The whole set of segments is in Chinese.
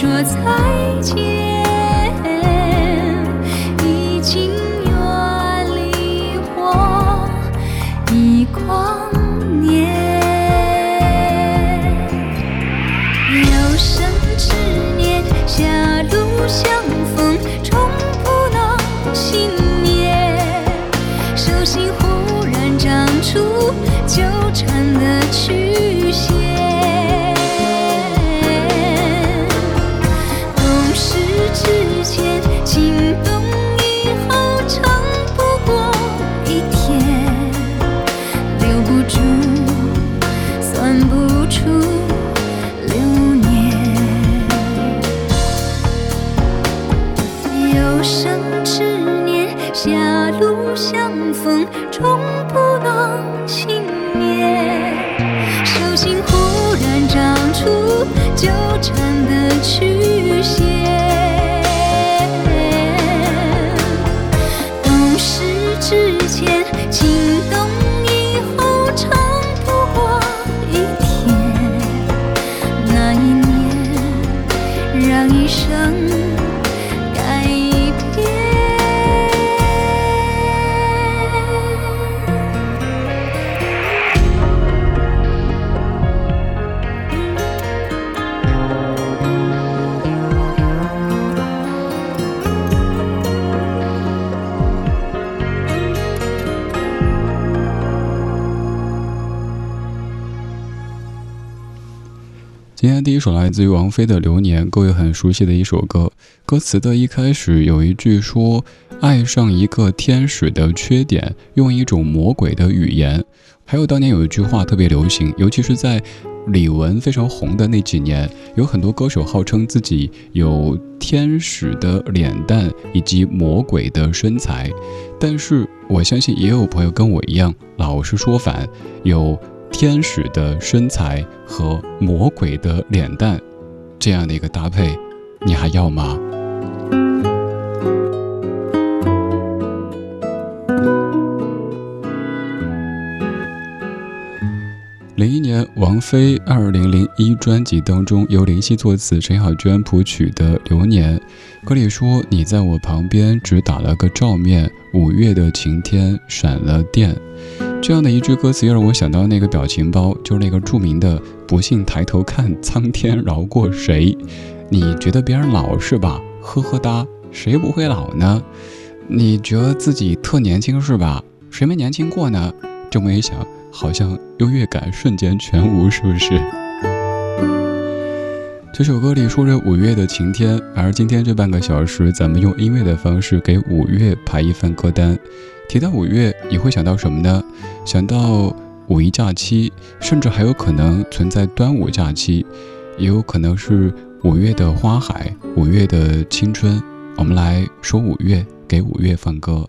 说再见。第一首来自于王菲的《流年》，各位很熟悉的一首歌。歌词的一开始有一句说：“爱上一个天使的缺点，用一种魔鬼的语言。”还有当年有一句话特别流行，尤其是在李玟非常红的那几年，有很多歌手号称自己有天使的脸蛋以及魔鬼的身材。但是我相信也有朋友跟我一样，老是说反，有天使的身材和魔鬼的脸蛋这样的一个搭配，你还要吗？零一年，王菲二零零一专辑当中由林夕作词、陈小娟谱曲的《流年》，歌里说：“你在我旁边只打了个照面，五月的晴天闪了电。”这样的一句歌词，又让我想到那个表情包，就是那个著名的“不信抬头看，苍天饶过谁”。你觉得别人老是吧？呵呵哒，谁不会老呢？你觉得自己特年轻是吧？谁没年轻过呢？这么一想。好像优越感瞬间全无，是不是？这首歌里说着五月的晴天，而今天这半个小时，咱们用音乐的方式给五月排一份歌单。提到五月，你会想到什么呢？想到五一假期，甚至还有可能存在端午假期，也有可能是五月的花海，五月的青春。我们来说五月，给五月放歌。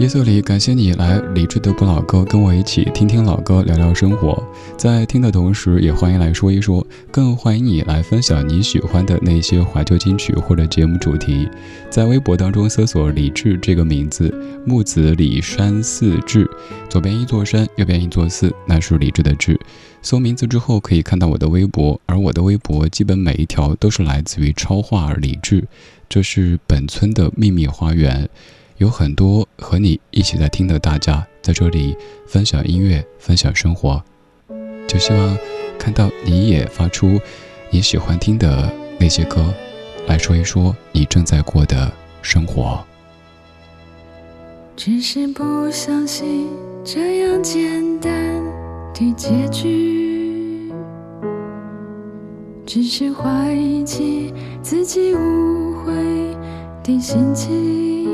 夜色里，感谢你来理智的不老歌，跟我一起听听老歌，聊聊生活。在听的同时，也欢迎来说一说，更欢迎你来分享你喜欢的那些怀旧金曲或者节目主题。在微博当中搜索“李志”这个名字，木子李山寺志，左边一座山，右边一座寺，那是李志的志。搜名字之后，可以看到我的微博，而我的微博基本每一条都是来自于超话李志，这是本村的秘密花园。有很多和你一起在听的大家在这里分享音乐，分享生活，就希望看到你也发出你喜欢听的那些歌，来说一说你正在过的生活。只是不相信这样简单的结局，只是怀疑起自己误会的心情。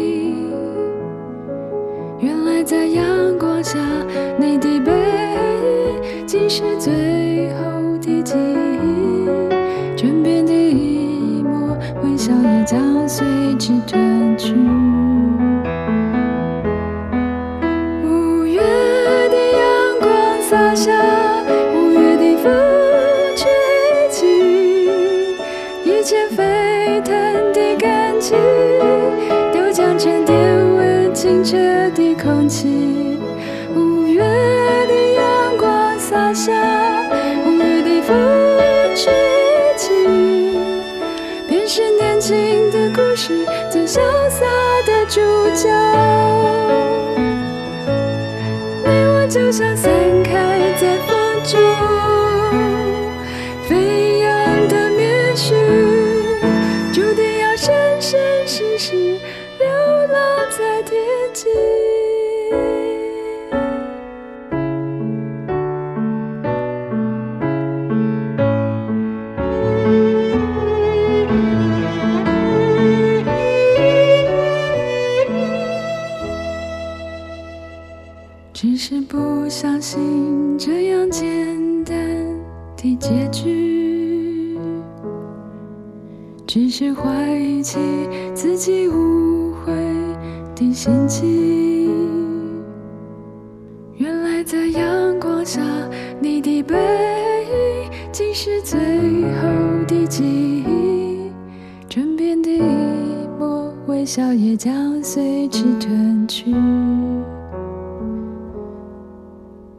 在阳光下，你的背影竟是最后的记忆。枕边的一抹微笑也将随之褪去。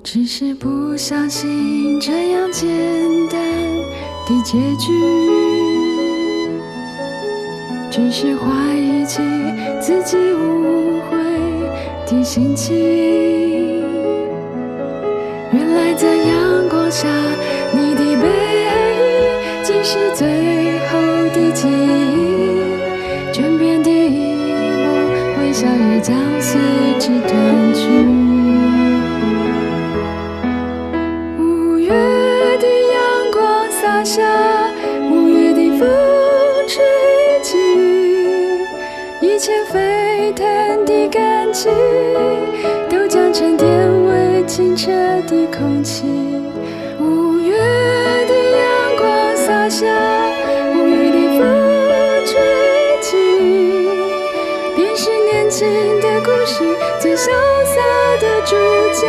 只是不相信这样简单的结局，只是怀疑起自己无悔的心情，原来在阳光下，你的背影竟是最后的记忆。的空气。五月的阳光洒下，五月的风吹起，便是年轻的故事最潇洒的主角。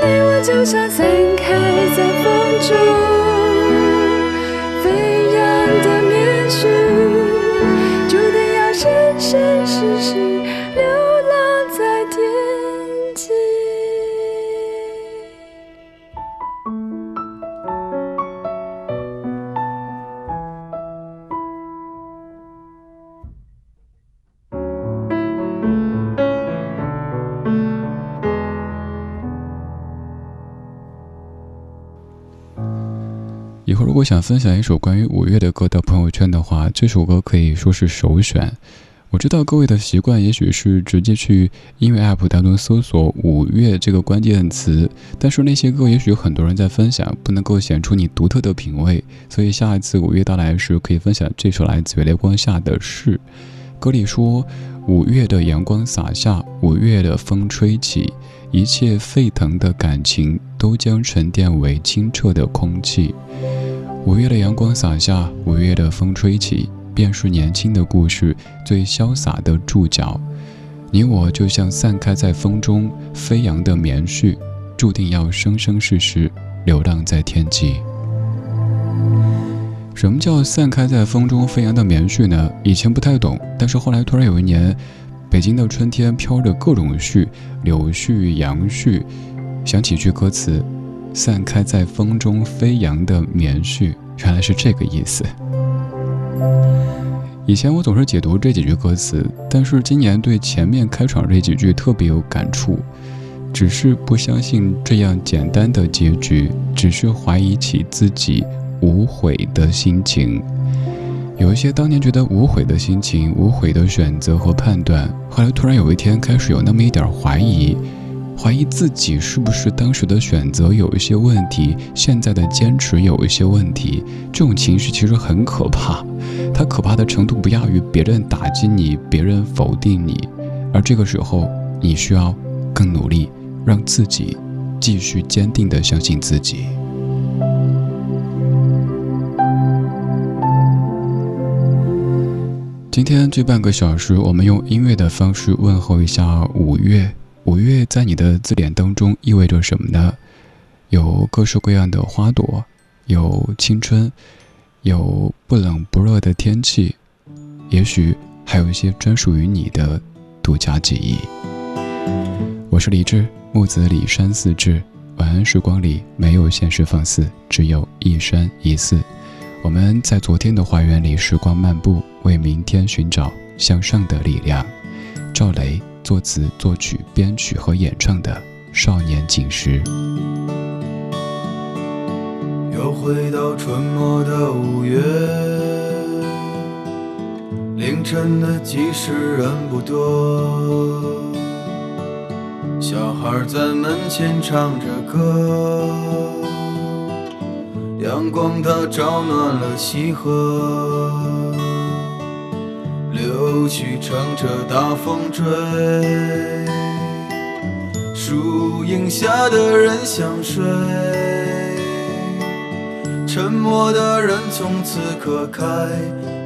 你我就像散开在风中果想分享一首关于五月的歌到朋友圈的话，这首歌可以说是首选。我知道各位的习惯也许是直接去音乐 app 当中搜索“五月”这个关键词，但是那些歌也许有很多人在分享，不能够显出你独特的品味。所以下一次五月到来时，可以分享这首来自月光下的事。歌里说：“五月的阳光洒下，五月的风吹起，一切沸腾的感情都将沉淀为清澈的空气。”五月的阳光洒下，五月的风吹起，便是年轻的故事最潇洒的注脚。你我就像散开在风中飞扬的棉絮，注定要生生世世流浪在天际。什么叫散开在风中飞扬的棉絮呢？以前不太懂，但是后来突然有一年，北京的春天飘着各种絮，柳絮、杨絮，想起句歌词。散开在风中飞扬的棉絮，原来是这个意思。以前我总是解读这几句歌词，但是今年对前面开场这几句特别有感触。只是不相信这样简单的结局，只是怀疑起自己无悔的心情。有一些当年觉得无悔的心情、无悔的选择和判断，后来突然有一天开始有那么一点怀疑。怀疑自己是不是当时的选择有一些问题，现在的坚持有一些问题，这种情绪其实很可怕，它可怕的程度不亚于别人打击你，别人否定你，而这个时候你需要更努力，让自己继续坚定地相信自己。今天这半个小时，我们用音乐的方式问候一下五月。五月在你的字典当中意味着什么呢？有各式各样的花朵，有青春，有不冷不热的天气，也许还有一些专属于你的独家记忆。我是李志，木子李山寺志。晚安时光里没有现实放肆，只有一山一寺。我们在昨天的花园里时光漫步，为明天寻找向上的力量。赵雷。作词、作曲、编曲和演唱的《少年锦时》。又回到春末的五月，凌晨的集市人不多，小孩在门前唱着歌，阳光它照暖了溪河。柳絮乘着大风追，树荫下的人想睡，沉默的人从此刻开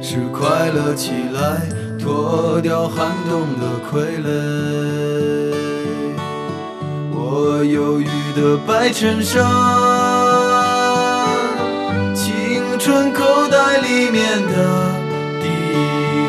始快乐起来，脱掉寒冬的傀儡。我忧郁的白衬衫，青春口袋里面的。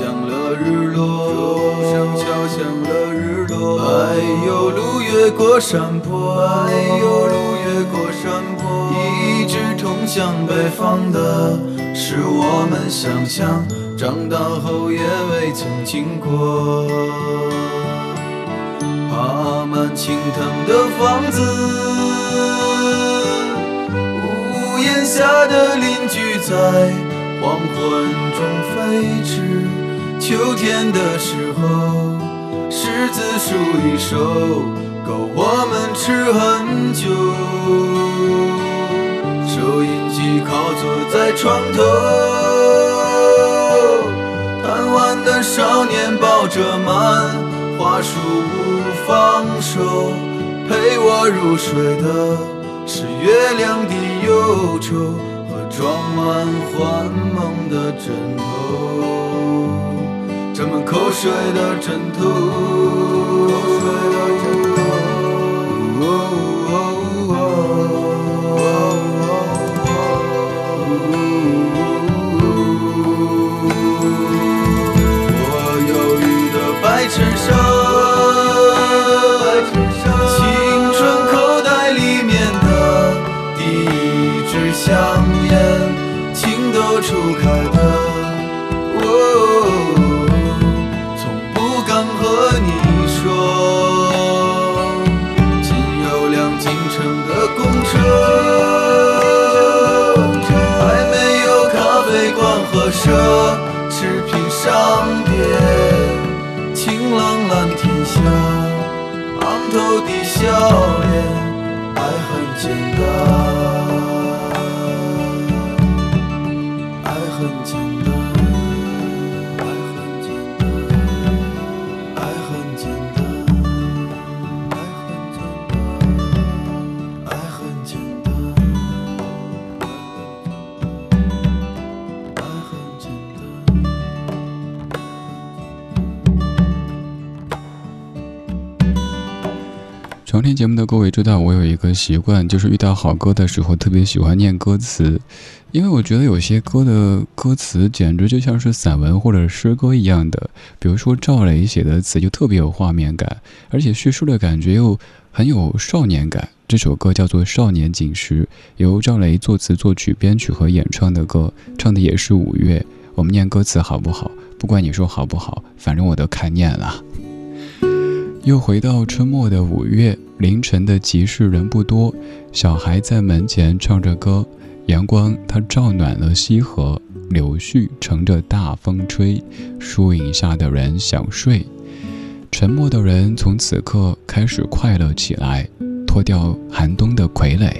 响了日落，钟声敲响了日落。哎呦，路越过山坡，哎呦，路越过山坡。一直通向北方的，是我们想象，长大后也未曾经过。爬满青藤的房子，屋檐下的邻居在。黄昏中飞驰，秋天的时候，柿子树一熟，够我们吃很久。收音机靠坐在床头，贪玩的少年抱着漫画书不放手，陪我入睡的是月亮的忧愁和。装满幻梦的枕头，水的枕头，上边。晴朗蓝天下，昂头的笑脸，爱很简单。节目的各位知道，我有一个习惯，就是遇到好歌的时候，特别喜欢念歌词。因为我觉得有些歌的歌词简直就像是散文或者诗歌一样的，比如说赵雷写的词就特别有画面感，而且叙述的感觉又很有少年感。这首歌叫做《少年锦时》，由赵雷作词、作曲、编曲和演唱的歌，唱的也是五月。我们念歌词好不好？不管你说好不好，反正我都看念了。又回到春末的五月，凌晨的集市人不多，小孩在门前唱着歌。阳光它照暖了溪河，柳絮乘着大风吹，树影下的人想睡，沉默的人从此刻开始快乐起来，脱掉寒冬的傀儡。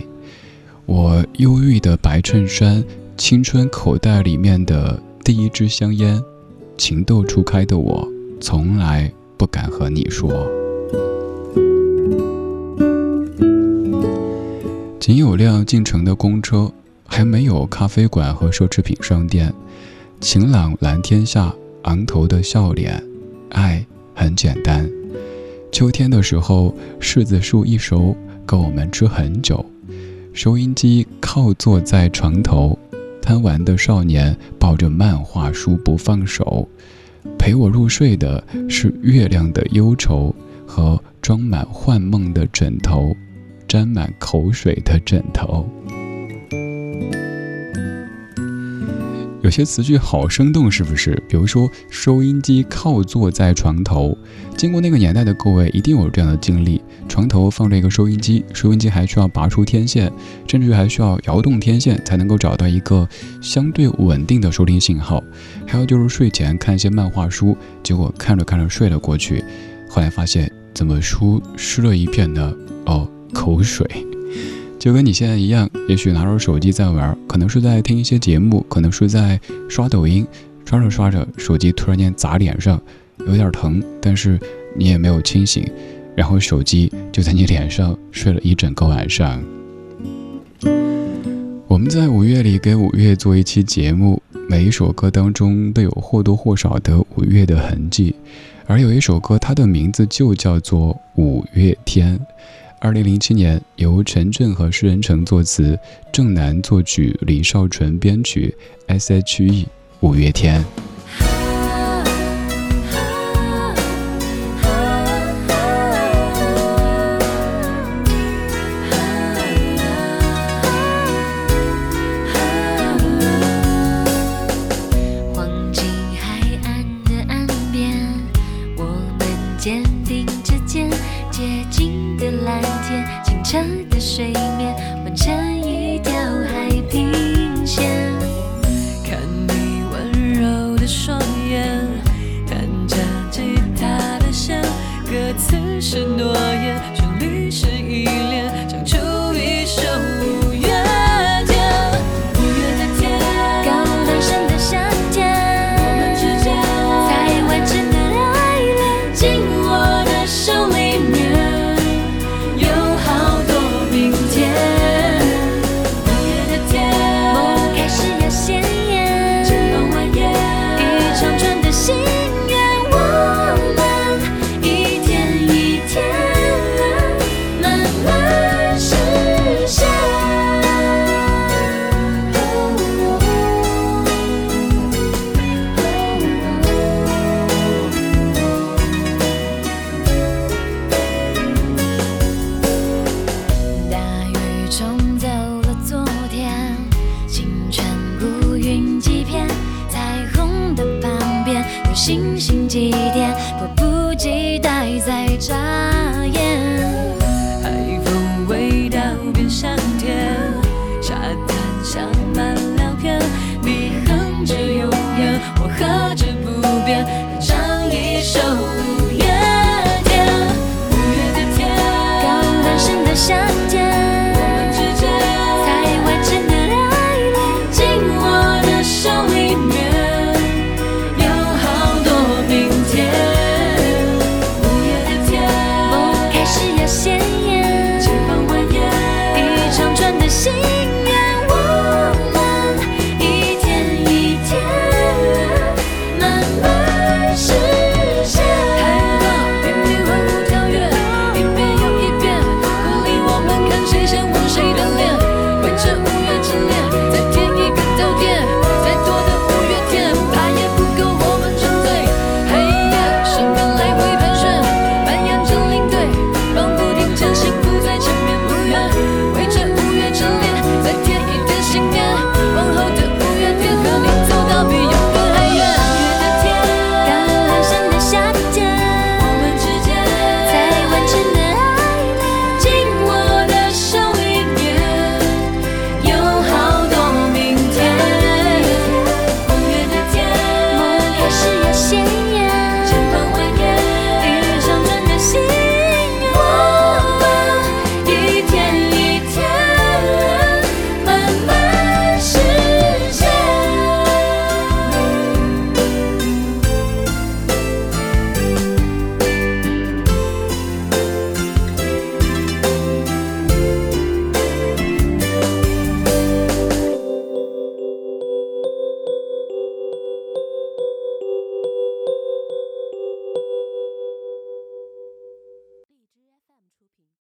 我忧郁的白衬衫，青春口袋里面的第一支香烟，情窦初开的我，从来不敢和你说。仅有辆进城的公车。还没有咖啡馆和奢侈品商店，晴朗蓝天下，昂头的笑脸，爱很简单。秋天的时候，柿子树一熟，够我们吃很久。收音机靠坐在床头，贪玩的少年抱着漫画书不放手，陪我入睡的是月亮的忧愁和装满幻梦的枕头，沾满口水的枕头。有些词句好生动，是不是？比如说收音机靠坐在床头，经过那个年代的各位一定有这样的经历：床头放着一个收音机，收音机还需要拔出天线，甚至还需要摇动天线才能够找到一个相对稳定的收听信号。还有就是睡前看一些漫画书，结果看着看着睡了过去，后来发现怎么书湿了一片呢？哦，口水。就跟你现在一样，也许拿着手机在玩，可能是在听一些节目，可能是在刷抖音，刷着刷着，手机突然间砸脸上，有点疼，但是你也没有清醒，然后手机就在你脸上睡了一整个晚上。我们在五月里给五月做一期节目，每一首歌当中都有或多或少的五月的痕迹，而有一首歌，它的名字就叫做《五月天》。二零零七年，由陈震和施仁成作词，郑楠作曲，李少纯编曲，S.H.E 五月天。只是诺言旋律是依恋唱出一首鲜艳。